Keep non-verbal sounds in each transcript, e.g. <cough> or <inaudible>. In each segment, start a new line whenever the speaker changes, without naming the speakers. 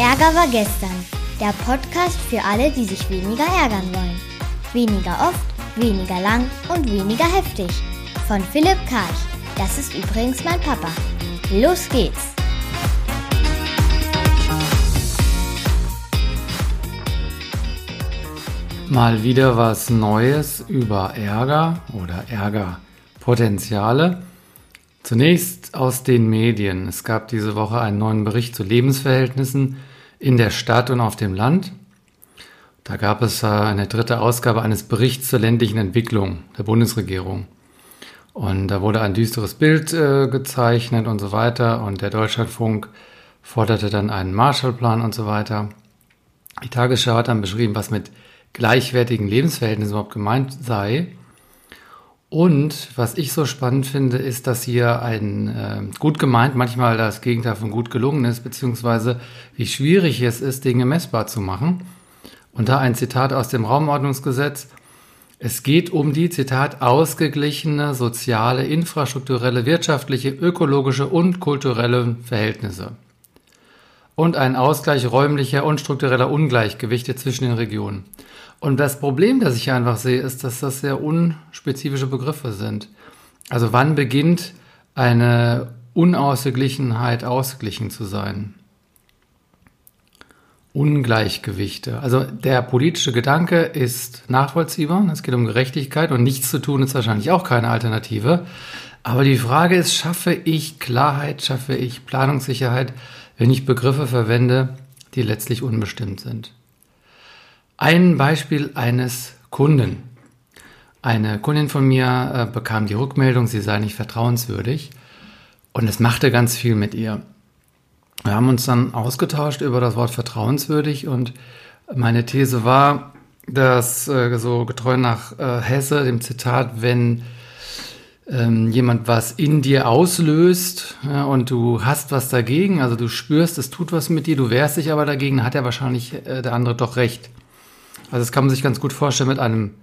Ärger war gestern. Der Podcast für alle, die sich weniger ärgern wollen. Weniger oft, weniger lang und weniger heftig. Von Philipp Karch. Das ist übrigens mein Papa. Los geht's!
Mal wieder was Neues über Ärger oder Ärgerpotenziale. Zunächst aus den Medien. Es gab diese Woche einen neuen Bericht zu Lebensverhältnissen in der Stadt und auf dem Land. Da gab es eine dritte Ausgabe eines Berichts zur ländlichen Entwicklung der Bundesregierung. Und da wurde ein düsteres Bild äh, gezeichnet und so weiter. Und der Deutschlandfunk forderte dann einen Marshallplan und so weiter. Die Tagesschau hat dann beschrieben, was mit gleichwertigen Lebensverhältnissen überhaupt gemeint sei. Und was ich so spannend finde, ist, dass hier ein äh, gut gemeint manchmal das Gegenteil von gut gelungen ist, beziehungsweise wie schwierig es ist, Dinge messbar zu machen. Und da ein Zitat aus dem Raumordnungsgesetz. Es geht um die, Zitat, ausgeglichene soziale, infrastrukturelle, wirtschaftliche, ökologische und kulturelle Verhältnisse. Und ein Ausgleich räumlicher und struktureller Ungleichgewichte zwischen den Regionen. Und das Problem, das ich einfach sehe, ist, dass das sehr unspezifische Begriffe sind. Also wann beginnt eine Unausgeglichenheit ausgeglichen zu sein? Ungleichgewichte. Also der politische Gedanke ist nachvollziehbar. Es geht um Gerechtigkeit und nichts zu tun ist wahrscheinlich auch keine Alternative. Aber die Frage ist, schaffe ich Klarheit, schaffe ich Planungssicherheit, wenn ich Begriffe verwende, die letztlich unbestimmt sind? Ein Beispiel eines Kunden. Eine Kundin von mir äh, bekam die Rückmeldung, sie sei nicht vertrauenswürdig und es machte ganz viel mit ihr. Wir haben uns dann ausgetauscht über das Wort vertrauenswürdig und meine These war, dass äh, so getreu nach äh, Hesse, dem Zitat, wenn ähm, jemand was in dir auslöst ja, und du hast was dagegen, also du spürst, es tut was mit dir, du wehrst dich aber dagegen, hat ja wahrscheinlich äh, der andere doch recht. Also das kann man sich ganz gut vorstellen mit einem,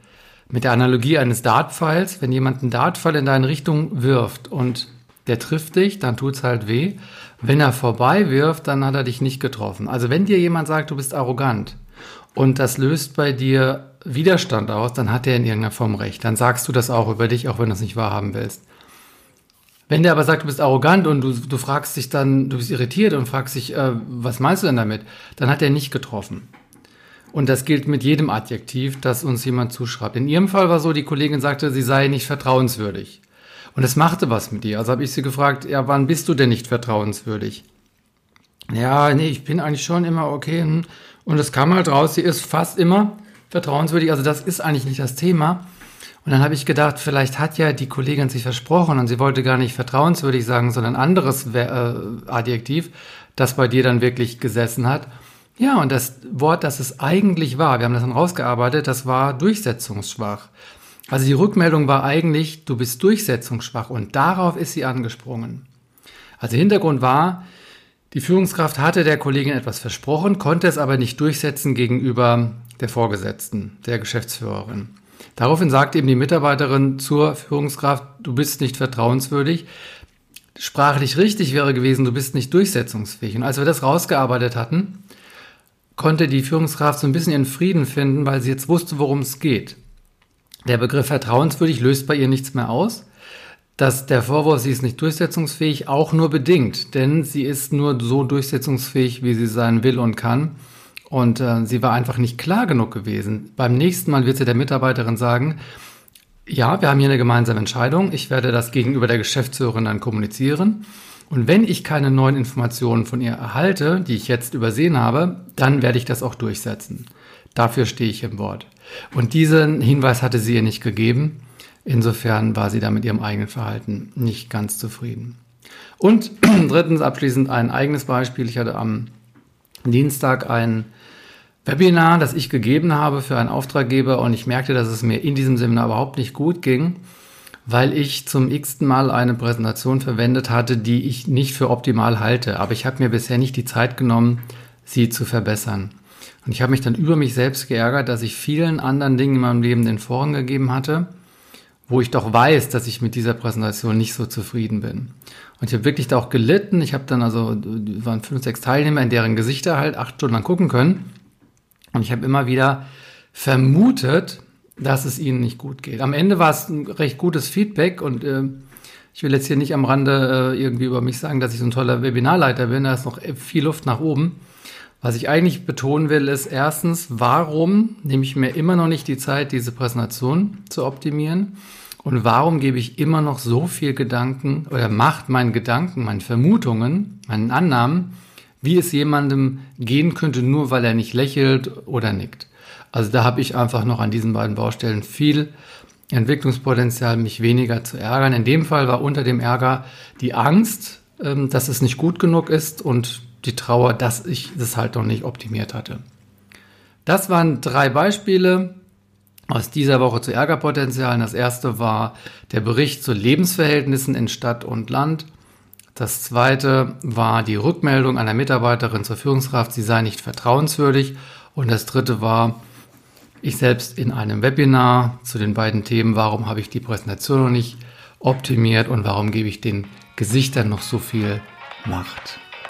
mit der Analogie eines Dartpfeils. Wenn jemand einen Dartpfeil in deine Richtung wirft und der trifft dich, dann tut's halt weh. Wenn er vorbei wirft, dann hat er dich nicht getroffen. Also wenn dir jemand sagt, du bist arrogant und das löst bei dir Widerstand aus, dann hat er in irgendeiner Form recht. Dann sagst du das auch über dich, auch wenn du es nicht wahrhaben willst. Wenn der aber sagt, du bist arrogant und du, du fragst dich dann, du bist irritiert und fragst dich, äh, was meinst du denn damit? Dann hat er nicht getroffen. Und das gilt mit jedem Adjektiv, das uns jemand zuschreibt. In ihrem Fall war so, die Kollegin sagte, sie sei nicht vertrauenswürdig. Und es machte was mit ihr. Also habe ich sie gefragt, ja, wann bist du denn nicht vertrauenswürdig? Ja, nee, ich bin eigentlich schon immer okay. Hm. Und es kam halt raus, sie ist fast immer vertrauenswürdig. Also das ist eigentlich nicht das Thema. Und dann habe ich gedacht, vielleicht hat ja die Kollegin sich versprochen und sie wollte gar nicht vertrauenswürdig sagen, sondern ein anderes äh, Adjektiv, das bei dir dann wirklich gesessen hat. Ja, und das Wort, das es eigentlich war, wir haben das dann rausgearbeitet, das war durchsetzungsschwach. Also die Rückmeldung war eigentlich, du bist durchsetzungsschwach und darauf ist sie angesprungen. Also Hintergrund war, die Führungskraft hatte der Kollegin etwas versprochen, konnte es aber nicht durchsetzen gegenüber der Vorgesetzten, der Geschäftsführerin. Daraufhin sagte eben die Mitarbeiterin zur Führungskraft, du bist nicht vertrauenswürdig. Sprachlich richtig wäre gewesen, du bist nicht durchsetzungsfähig. Und als wir das rausgearbeitet hatten, konnte die Führungskraft so ein bisschen ihren Frieden finden, weil sie jetzt wusste, worum es geht. Der Begriff vertrauenswürdig löst bei ihr nichts mehr aus. Dass der Vorwurf, sie ist nicht durchsetzungsfähig, auch nur bedingt, denn sie ist nur so durchsetzungsfähig, wie sie sein will und kann. Und äh, sie war einfach nicht klar genug gewesen. Beim nächsten Mal wird sie der Mitarbeiterin sagen, ja, wir haben hier eine gemeinsame Entscheidung. Ich werde das gegenüber der Geschäftsführerin dann kommunizieren. Und wenn ich keine neuen Informationen von ihr erhalte, die ich jetzt übersehen habe, dann werde ich das auch durchsetzen. Dafür stehe ich im Wort. Und diesen Hinweis hatte sie ihr nicht gegeben. Insofern war sie da mit ihrem eigenen Verhalten nicht ganz zufrieden. Und <clears throat> drittens abschließend ein eigenes Beispiel. Ich hatte am Dienstag ein Webinar, das ich gegeben habe für einen Auftraggeber und ich merkte, dass es mir in diesem Seminar überhaupt nicht gut ging weil ich zum x-ten Mal eine Präsentation verwendet hatte, die ich nicht für optimal halte. Aber ich habe mir bisher nicht die Zeit genommen, sie zu verbessern. Und ich habe mich dann über mich selbst geärgert, dass ich vielen anderen Dingen in meinem Leben den Vorrang gegeben hatte, wo ich doch weiß, dass ich mit dieser Präsentation nicht so zufrieden bin. Und ich habe wirklich da auch gelitten. Ich habe dann also, waren fünf, sechs Teilnehmer, in deren Gesichter halt acht Stunden lang gucken können. Und ich habe immer wieder vermutet, dass es ihnen nicht gut geht. Am Ende war es ein recht gutes Feedback und äh, ich will jetzt hier nicht am Rande äh, irgendwie über mich sagen, dass ich so ein toller Webinarleiter bin. Da ist noch viel Luft nach oben. Was ich eigentlich betonen will, ist erstens, warum nehme ich mir immer noch nicht die Zeit, diese Präsentation zu optimieren? Und warum gebe ich immer noch so viel Gedanken oder macht meinen Gedanken, meinen Vermutungen, meinen Annahmen, wie es jemandem gehen könnte, nur weil er nicht lächelt oder nickt? Also da habe ich einfach noch an diesen beiden Baustellen viel Entwicklungspotenzial, mich weniger zu ärgern. In dem Fall war unter dem Ärger die Angst, ähm, dass es nicht gut genug ist und die Trauer, dass ich das halt noch nicht optimiert hatte. Das waren drei Beispiele aus dieser Woche zu Ärgerpotenzialen. Das erste war der Bericht zu Lebensverhältnissen in Stadt und Land. Das zweite war die Rückmeldung einer Mitarbeiterin zur Führungskraft, sie sei nicht vertrauenswürdig. Und das dritte war, ich selbst in einem Webinar zu den beiden Themen, warum habe ich die Präsentation noch nicht optimiert und warum gebe ich den Gesichtern noch so viel Macht.